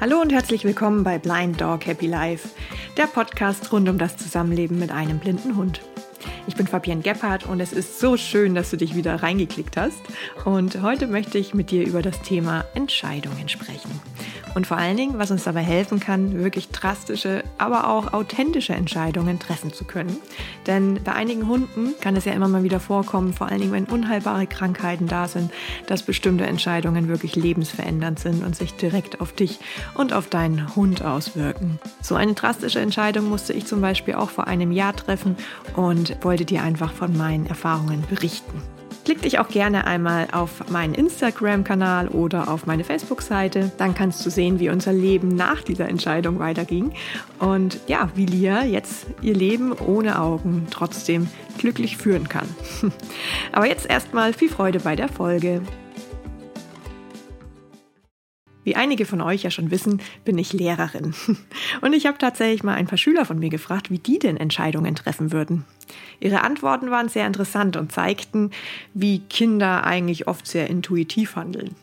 Hallo und herzlich willkommen bei Blind Dog Happy Life, der Podcast rund um das Zusammenleben mit einem blinden Hund. Ich bin Fabienne Gebhardt und es ist so schön, dass du dich wieder reingeklickt hast. Und heute möchte ich mit dir über das Thema Entscheidungen sprechen und vor allen Dingen, was uns dabei helfen kann, wirklich drastische, aber auch authentische Entscheidungen treffen zu können. Denn bei einigen Hunden kann es ja immer mal wieder vorkommen, vor allen Dingen, wenn unheilbare Krankheiten da sind, dass bestimmte Entscheidungen wirklich lebensverändernd sind und sich direkt auf dich und auf deinen Hund auswirken. So eine drastische Entscheidung musste ich zum Beispiel auch vor einem Jahr treffen und wollte dir einfach von meinen Erfahrungen berichten. Klick dich auch gerne einmal auf meinen Instagram-Kanal oder auf meine Facebook-Seite. Dann kannst du sehen, wie unser Leben nach dieser Entscheidung weiterging. Und ja, wie Lia jetzt ihr Leben ohne Augen trotzdem glücklich führen kann. Aber jetzt erstmal viel Freude bei der Folge. Wie einige von euch ja schon wissen, bin ich Lehrerin. Und ich habe tatsächlich mal ein paar Schüler von mir gefragt, wie die denn Entscheidungen treffen würden. Ihre Antworten waren sehr interessant und zeigten, wie Kinder eigentlich oft sehr intuitiv handeln.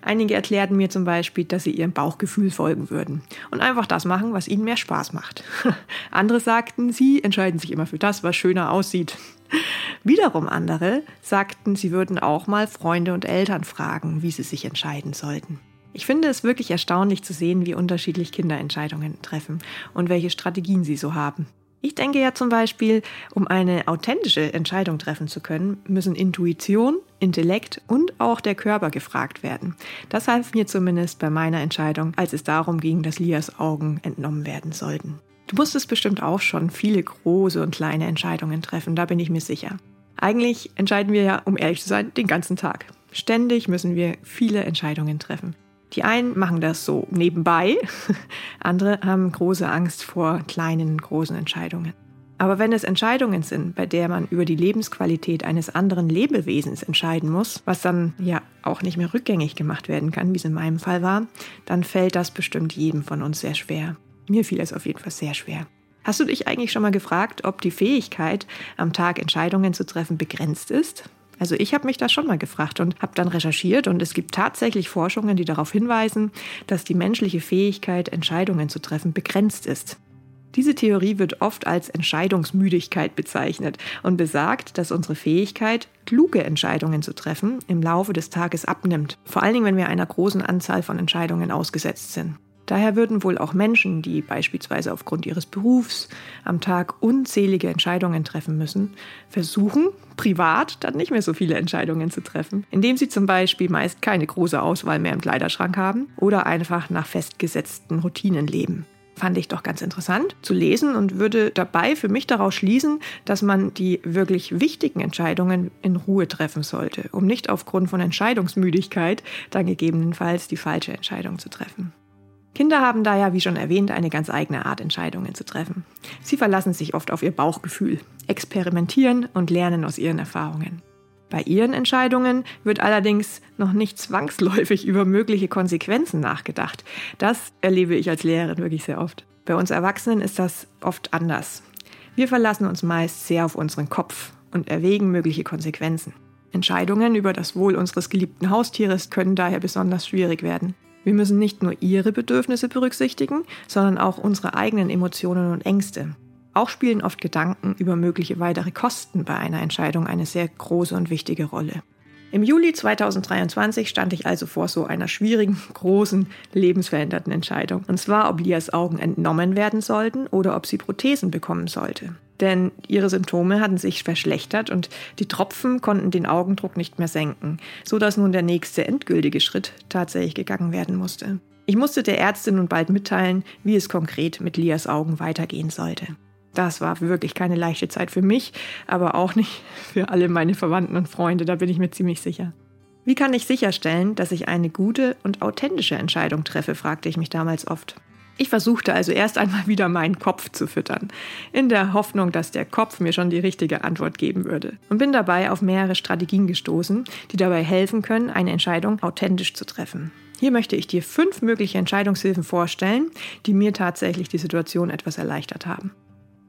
Einige erklärten mir zum Beispiel, dass sie ihrem Bauchgefühl folgen würden und einfach das machen, was ihnen mehr Spaß macht. Andere sagten, sie entscheiden sich immer für das, was schöner aussieht. Wiederum andere sagten, sie würden auch mal Freunde und Eltern fragen, wie sie sich entscheiden sollten. Ich finde es wirklich erstaunlich zu sehen, wie unterschiedlich Kinder Entscheidungen treffen und welche Strategien sie so haben. Ich denke ja zum Beispiel, um eine authentische Entscheidung treffen zu können, müssen Intuition, Intellekt und auch der Körper gefragt werden. Das half mir zumindest bei meiner Entscheidung, als es darum ging, dass Lias Augen entnommen werden sollten. Du musstest bestimmt auch schon viele große und kleine Entscheidungen treffen, da bin ich mir sicher. Eigentlich entscheiden wir ja, um ehrlich zu sein, den ganzen Tag. Ständig müssen wir viele Entscheidungen treffen. Die einen machen das so nebenbei, andere haben große Angst vor kleinen, großen Entscheidungen. Aber wenn es Entscheidungen sind, bei der man über die Lebensqualität eines anderen Lebewesens entscheiden muss, was dann ja auch nicht mehr rückgängig gemacht werden kann, wie es in meinem Fall war, dann fällt das bestimmt jedem von uns sehr schwer. Mir fiel es auf jeden Fall sehr schwer. Hast du dich eigentlich schon mal gefragt, ob die Fähigkeit, am Tag Entscheidungen zu treffen, begrenzt ist? Also ich habe mich das schon mal gefragt und habe dann recherchiert und es gibt tatsächlich Forschungen, die darauf hinweisen, dass die menschliche Fähigkeit, Entscheidungen zu treffen, begrenzt ist. Diese Theorie wird oft als Entscheidungsmüdigkeit bezeichnet und besagt, dass unsere Fähigkeit, kluge Entscheidungen zu treffen, im Laufe des Tages abnimmt, vor allen Dingen, wenn wir einer großen Anzahl von Entscheidungen ausgesetzt sind. Daher würden wohl auch Menschen, die beispielsweise aufgrund ihres Berufs am Tag unzählige Entscheidungen treffen müssen, versuchen, privat dann nicht mehr so viele Entscheidungen zu treffen, indem sie zum Beispiel meist keine große Auswahl mehr im Kleiderschrank haben oder einfach nach festgesetzten Routinen leben fand ich doch ganz interessant zu lesen und würde dabei für mich daraus schließen, dass man die wirklich wichtigen Entscheidungen in Ruhe treffen sollte, um nicht aufgrund von Entscheidungsmüdigkeit dann gegebenenfalls die falsche Entscheidung zu treffen. Kinder haben daher, wie schon erwähnt, eine ganz eigene Art, Entscheidungen zu treffen. Sie verlassen sich oft auf ihr Bauchgefühl, experimentieren und lernen aus ihren Erfahrungen. Bei ihren Entscheidungen wird allerdings noch nicht zwangsläufig über mögliche Konsequenzen nachgedacht. Das erlebe ich als Lehrerin wirklich sehr oft. Bei uns Erwachsenen ist das oft anders. Wir verlassen uns meist sehr auf unseren Kopf und erwägen mögliche Konsequenzen. Entscheidungen über das Wohl unseres geliebten Haustieres können daher besonders schwierig werden. Wir müssen nicht nur ihre Bedürfnisse berücksichtigen, sondern auch unsere eigenen Emotionen und Ängste. Auch spielen oft Gedanken über mögliche weitere Kosten bei einer Entscheidung eine sehr große und wichtige Rolle. Im Juli 2023 stand ich also vor so einer schwierigen, großen, lebensveränderten Entscheidung. Und zwar, ob Lias Augen entnommen werden sollten oder ob sie Prothesen bekommen sollte denn ihre Symptome hatten sich verschlechtert und die Tropfen konnten den Augendruck nicht mehr senken, so dass nun der nächste endgültige Schritt tatsächlich gegangen werden musste. Ich musste der Ärztin nun bald mitteilen, wie es konkret mit Lias Augen weitergehen sollte. Das war wirklich keine leichte Zeit für mich, aber auch nicht für alle meine Verwandten und Freunde, da bin ich mir ziemlich sicher. Wie kann ich sicherstellen, dass ich eine gute und authentische Entscheidung treffe, fragte ich mich damals oft. Ich versuchte also erst einmal wieder meinen Kopf zu füttern, in der Hoffnung, dass der Kopf mir schon die richtige Antwort geben würde. Und bin dabei auf mehrere Strategien gestoßen, die dabei helfen können, eine Entscheidung authentisch zu treffen. Hier möchte ich dir fünf mögliche Entscheidungshilfen vorstellen, die mir tatsächlich die Situation etwas erleichtert haben.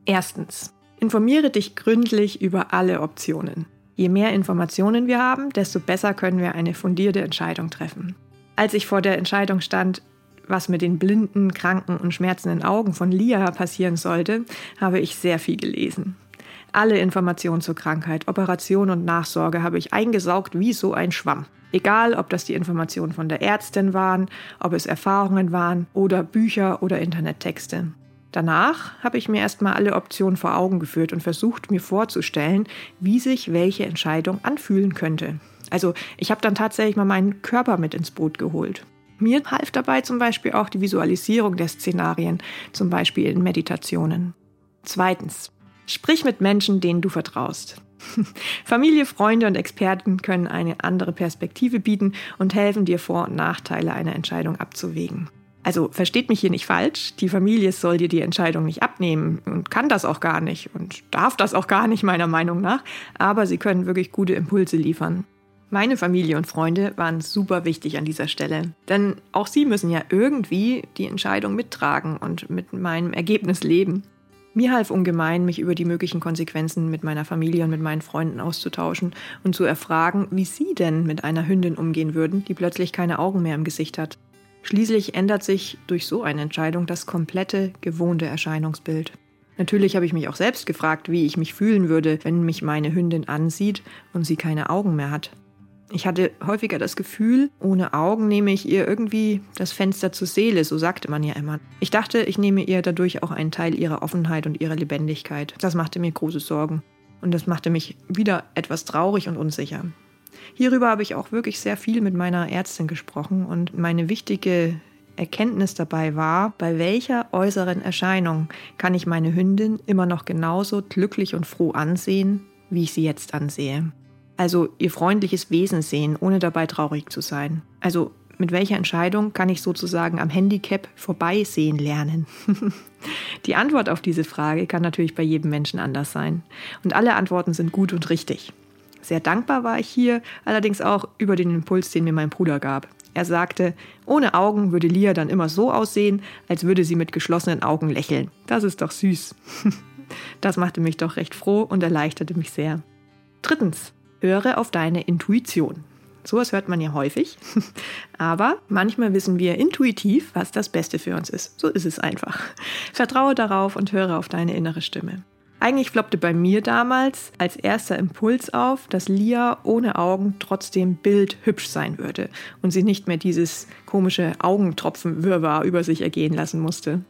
Erstens. Informiere dich gründlich über alle Optionen. Je mehr Informationen wir haben, desto besser können wir eine fundierte Entscheidung treffen. Als ich vor der Entscheidung stand, was mit den blinden, kranken und schmerzenden Augen von Lia passieren sollte, habe ich sehr viel gelesen. Alle Informationen zur Krankheit, Operation und Nachsorge habe ich eingesaugt wie so ein Schwamm. Egal, ob das die Informationen von der Ärztin waren, ob es Erfahrungen waren oder Bücher oder Internettexte. Danach habe ich mir erstmal alle Optionen vor Augen geführt und versucht, mir vorzustellen, wie sich welche Entscheidung anfühlen könnte. Also ich habe dann tatsächlich mal meinen Körper mit ins Boot geholt. Mir half dabei zum Beispiel auch die Visualisierung der Szenarien, zum Beispiel in Meditationen. Zweitens, sprich mit Menschen, denen du vertraust. Familie, Freunde und Experten können eine andere Perspektive bieten und helfen dir Vor- und Nachteile einer Entscheidung abzuwägen. Also versteht mich hier nicht falsch, die Familie soll dir die Entscheidung nicht abnehmen und kann das auch gar nicht und darf das auch gar nicht meiner Meinung nach, aber sie können wirklich gute Impulse liefern. Meine Familie und Freunde waren super wichtig an dieser Stelle, denn auch sie müssen ja irgendwie die Entscheidung mittragen und mit meinem Ergebnis leben. Mir half ungemein, mich über die möglichen Konsequenzen mit meiner Familie und mit meinen Freunden auszutauschen und zu erfragen, wie sie denn mit einer Hündin umgehen würden, die plötzlich keine Augen mehr im Gesicht hat. Schließlich ändert sich durch so eine Entscheidung das komplette gewohnte Erscheinungsbild. Natürlich habe ich mich auch selbst gefragt, wie ich mich fühlen würde, wenn mich meine Hündin ansieht und sie keine Augen mehr hat. Ich hatte häufiger das Gefühl, ohne Augen nehme ich ihr irgendwie das Fenster zur Seele, so sagte man ja immer. Ich dachte, ich nehme ihr dadurch auch einen Teil ihrer Offenheit und ihrer Lebendigkeit. Das machte mir große Sorgen. Und das machte mich wieder etwas traurig und unsicher. Hierüber habe ich auch wirklich sehr viel mit meiner Ärztin gesprochen und meine wichtige Erkenntnis dabei war, bei welcher äußeren Erscheinung kann ich meine Hündin immer noch genauso glücklich und froh ansehen, wie ich sie jetzt ansehe. Also ihr freundliches Wesen sehen, ohne dabei traurig zu sein. Also mit welcher Entscheidung kann ich sozusagen am Handicap vorbeisehen lernen? Die Antwort auf diese Frage kann natürlich bei jedem Menschen anders sein. Und alle Antworten sind gut und richtig. Sehr dankbar war ich hier, allerdings auch über den Impuls, den mir mein Bruder gab. Er sagte, ohne Augen würde Lia dann immer so aussehen, als würde sie mit geschlossenen Augen lächeln. Das ist doch süß. Das machte mich doch recht froh und erleichterte mich sehr. Drittens, höre auf deine Intuition. Sowas hört man ja häufig, aber manchmal wissen wir intuitiv, was das Beste für uns ist. So ist es einfach. Vertraue darauf und höre auf deine innere Stimme. Eigentlich floppte bei mir damals als erster Impuls auf, dass Lia ohne Augen trotzdem bildhübsch sein würde und sie nicht mehr dieses komische Augentropfenwirrwarr über sich ergehen lassen musste.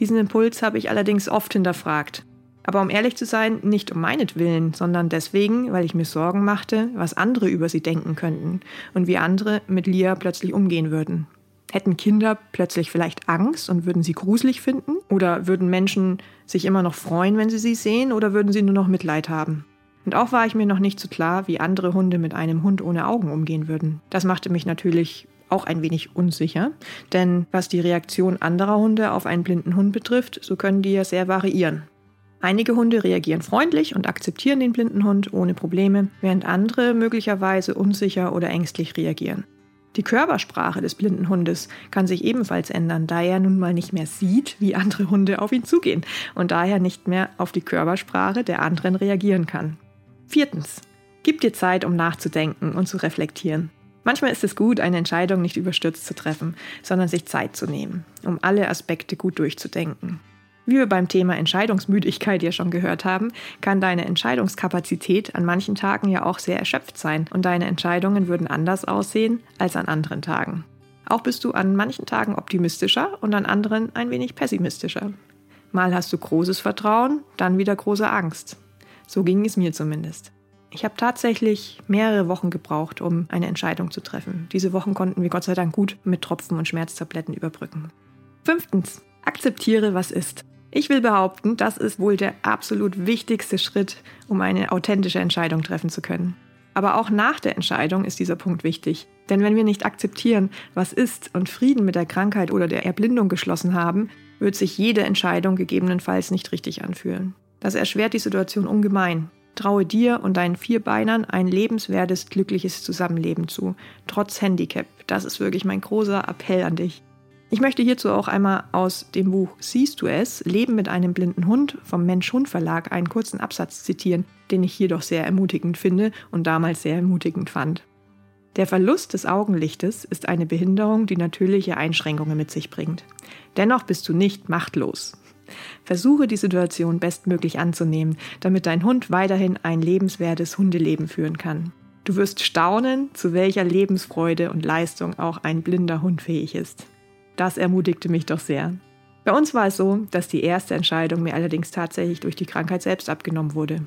Diesen Impuls habe ich allerdings oft hinterfragt. Aber um ehrlich zu sein, nicht um meinetwillen, sondern deswegen, weil ich mir Sorgen machte, was andere über sie denken könnten und wie andere mit Lia plötzlich umgehen würden. Hätten Kinder plötzlich vielleicht Angst und würden sie gruselig finden? Oder würden Menschen sich immer noch freuen, wenn sie sie sehen? Oder würden sie nur noch Mitleid haben? Und auch war ich mir noch nicht so klar, wie andere Hunde mit einem Hund ohne Augen umgehen würden. Das machte mich natürlich auch ein wenig unsicher, denn was die Reaktion anderer Hunde auf einen blinden Hund betrifft, so können die ja sehr variieren. Einige Hunde reagieren freundlich und akzeptieren den blinden Hund ohne Probleme, während andere möglicherweise unsicher oder ängstlich reagieren. Die Körpersprache des blinden Hundes kann sich ebenfalls ändern, da er nun mal nicht mehr sieht, wie andere Hunde auf ihn zugehen und daher nicht mehr auf die Körpersprache der anderen reagieren kann. Viertens. Gib dir Zeit, um nachzudenken und zu reflektieren. Manchmal ist es gut, eine Entscheidung nicht überstürzt zu treffen, sondern sich Zeit zu nehmen, um alle Aspekte gut durchzudenken. Wie wir beim Thema Entscheidungsmüdigkeit ja schon gehört haben, kann deine Entscheidungskapazität an manchen Tagen ja auch sehr erschöpft sein und deine Entscheidungen würden anders aussehen als an anderen Tagen. Auch bist du an manchen Tagen optimistischer und an anderen ein wenig pessimistischer. Mal hast du großes Vertrauen, dann wieder große Angst. So ging es mir zumindest. Ich habe tatsächlich mehrere Wochen gebraucht, um eine Entscheidung zu treffen. Diese Wochen konnten wir Gott sei Dank gut mit Tropfen und Schmerztabletten überbrücken. Fünftens, akzeptiere, was ist. Ich will behaupten, das ist wohl der absolut wichtigste Schritt, um eine authentische Entscheidung treffen zu können. Aber auch nach der Entscheidung ist dieser Punkt wichtig. Denn wenn wir nicht akzeptieren, was ist und Frieden mit der Krankheit oder der Erblindung geschlossen haben, wird sich jede Entscheidung gegebenenfalls nicht richtig anfühlen. Das erschwert die Situation ungemein. Traue dir und deinen Vierbeinern ein lebenswertes, glückliches Zusammenleben zu, trotz Handicap. Das ist wirklich mein großer Appell an dich. Ich möchte hierzu auch einmal aus dem Buch Siehst du es? Leben mit einem blinden Hund vom Mensch-Hund-Verlag einen kurzen Absatz zitieren, den ich hier doch sehr ermutigend finde und damals sehr ermutigend fand. Der Verlust des Augenlichtes ist eine Behinderung, die natürliche Einschränkungen mit sich bringt. Dennoch bist du nicht machtlos. Versuche die Situation bestmöglich anzunehmen, damit dein Hund weiterhin ein lebenswertes Hundeleben führen kann. Du wirst staunen, zu welcher Lebensfreude und Leistung auch ein blinder Hund fähig ist. Das ermutigte mich doch sehr. Bei uns war es so, dass die erste Entscheidung mir allerdings tatsächlich durch die Krankheit selbst abgenommen wurde.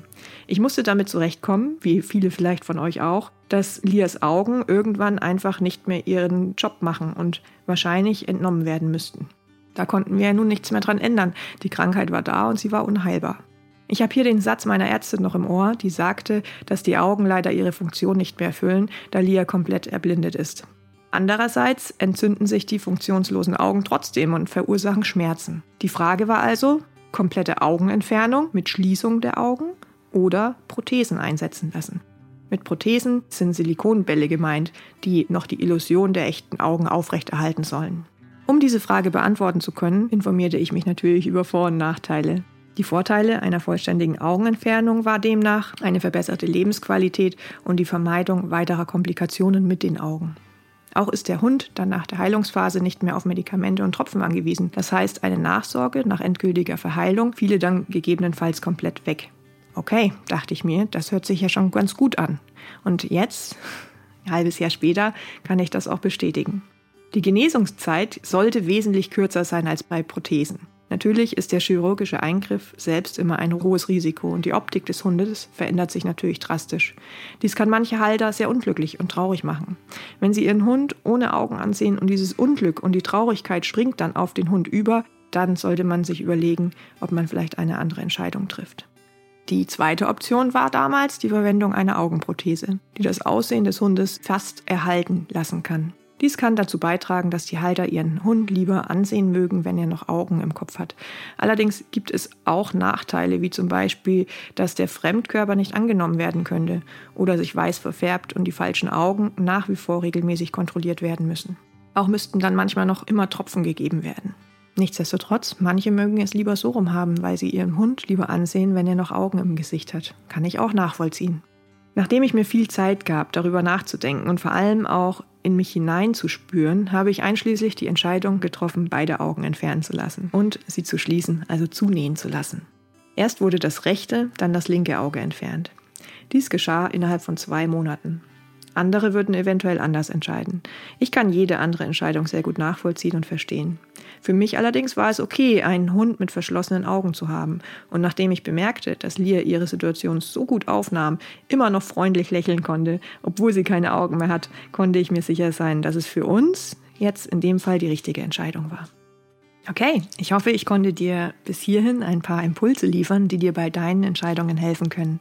Ich musste damit zurechtkommen, wie viele vielleicht von euch auch, dass Lias Augen irgendwann einfach nicht mehr ihren Job machen und wahrscheinlich entnommen werden müssten. Da konnten wir ja nun nichts mehr dran ändern. Die Krankheit war da und sie war unheilbar. Ich habe hier den Satz meiner Ärztin noch im Ohr, die sagte, dass die Augen leider ihre Funktion nicht mehr erfüllen, da Lia komplett erblindet ist. Andererseits entzünden sich die funktionslosen Augen trotzdem und verursachen Schmerzen. Die Frage war also, komplette Augenentfernung mit Schließung der Augen oder Prothesen einsetzen lassen. Mit Prothesen sind Silikonbälle gemeint, die noch die Illusion der echten Augen aufrechterhalten sollen. Um diese Frage beantworten zu können, informierte ich mich natürlich über Vor- und Nachteile. Die Vorteile einer vollständigen Augenentfernung war demnach eine verbesserte Lebensqualität und die Vermeidung weiterer Komplikationen mit den Augen. Auch ist der Hund dann nach der Heilungsphase nicht mehr auf Medikamente und Tropfen angewiesen. Das heißt, eine Nachsorge nach endgültiger Verheilung fiele dann gegebenenfalls komplett weg. Okay, dachte ich mir, das hört sich ja schon ganz gut an. Und jetzt, ein halbes Jahr später, kann ich das auch bestätigen. Die Genesungszeit sollte wesentlich kürzer sein als bei Prothesen. Natürlich ist der chirurgische Eingriff selbst immer ein hohes Risiko und die Optik des Hundes verändert sich natürlich drastisch. Dies kann manche Halter sehr unglücklich und traurig machen. Wenn sie ihren Hund ohne Augen ansehen und dieses Unglück und die Traurigkeit springt dann auf den Hund über, dann sollte man sich überlegen, ob man vielleicht eine andere Entscheidung trifft. Die zweite Option war damals die Verwendung einer Augenprothese, die das Aussehen des Hundes fast erhalten lassen kann. Dies kann dazu beitragen, dass die Halter ihren Hund lieber ansehen mögen, wenn er noch Augen im Kopf hat. Allerdings gibt es auch Nachteile, wie zum Beispiel, dass der Fremdkörper nicht angenommen werden könnte oder sich weiß verfärbt und die falschen Augen nach wie vor regelmäßig kontrolliert werden müssen. Auch müssten dann manchmal noch immer Tropfen gegeben werden. Nichtsdestotrotz, manche mögen es lieber so rum haben, weil sie ihren Hund lieber ansehen, wenn er noch Augen im Gesicht hat. Kann ich auch nachvollziehen. Nachdem ich mir viel Zeit gab, darüber nachzudenken und vor allem auch in mich hineinzuspüren, habe ich einschließlich die Entscheidung getroffen, beide Augen entfernen zu lassen und sie zu schließen, also zunähen zu lassen. Erst wurde das rechte, dann das linke Auge entfernt. Dies geschah innerhalb von zwei Monaten. Andere würden eventuell anders entscheiden. Ich kann jede andere Entscheidung sehr gut nachvollziehen und verstehen. Für mich allerdings war es okay, einen Hund mit verschlossenen Augen zu haben. Und nachdem ich bemerkte, dass Lia ihre Situation so gut aufnahm, immer noch freundlich lächeln konnte, obwohl sie keine Augen mehr hat, konnte ich mir sicher sein, dass es für uns jetzt in dem Fall die richtige Entscheidung war. Okay, ich hoffe, ich konnte dir bis hierhin ein paar Impulse liefern, die dir bei deinen Entscheidungen helfen können.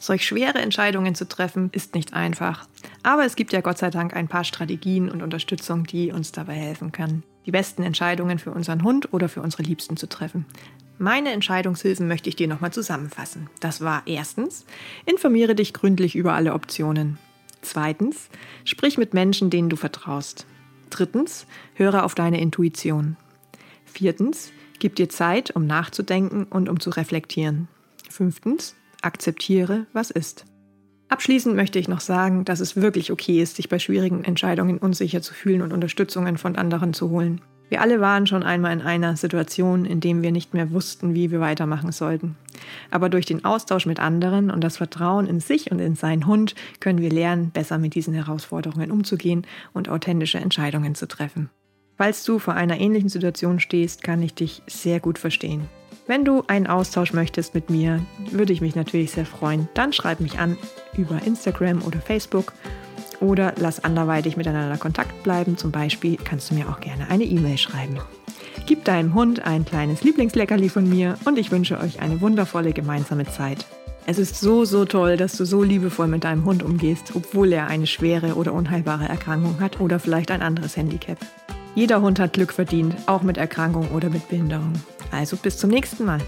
Solch schwere Entscheidungen zu treffen, ist nicht einfach. Aber es gibt ja Gott sei Dank ein paar Strategien und Unterstützung, die uns dabei helfen können, die besten Entscheidungen für unseren Hund oder für unsere Liebsten zu treffen. Meine Entscheidungshilfen möchte ich dir nochmal zusammenfassen. Das war erstens, informiere dich gründlich über alle Optionen. Zweitens, sprich mit Menschen, denen du vertraust. Drittens, höre auf deine Intuition. Viertens, gib dir Zeit, um nachzudenken und um zu reflektieren. Fünftens, akzeptiere, was ist. Abschließend möchte ich noch sagen, dass es wirklich okay ist, sich bei schwierigen Entscheidungen unsicher zu fühlen und Unterstützungen von anderen zu holen. Wir alle waren schon einmal in einer Situation, in der wir nicht mehr wussten, wie wir weitermachen sollten. Aber durch den Austausch mit anderen und das Vertrauen in sich und in seinen Hund können wir lernen, besser mit diesen Herausforderungen umzugehen und authentische Entscheidungen zu treffen. Falls du vor einer ähnlichen Situation stehst, kann ich dich sehr gut verstehen. Wenn du einen Austausch möchtest mit mir, würde ich mich natürlich sehr freuen. Dann schreib mich an über Instagram oder Facebook oder lass anderweitig miteinander Kontakt bleiben. Zum Beispiel kannst du mir auch gerne eine E-Mail schreiben. Gib deinem Hund ein kleines Lieblingsleckerli von mir und ich wünsche euch eine wundervolle gemeinsame Zeit. Es ist so, so toll, dass du so liebevoll mit deinem Hund umgehst, obwohl er eine schwere oder unheilbare Erkrankung hat oder vielleicht ein anderes Handicap. Jeder Hund hat Glück verdient, auch mit Erkrankung oder mit Behinderung. Also bis zum nächsten Mal.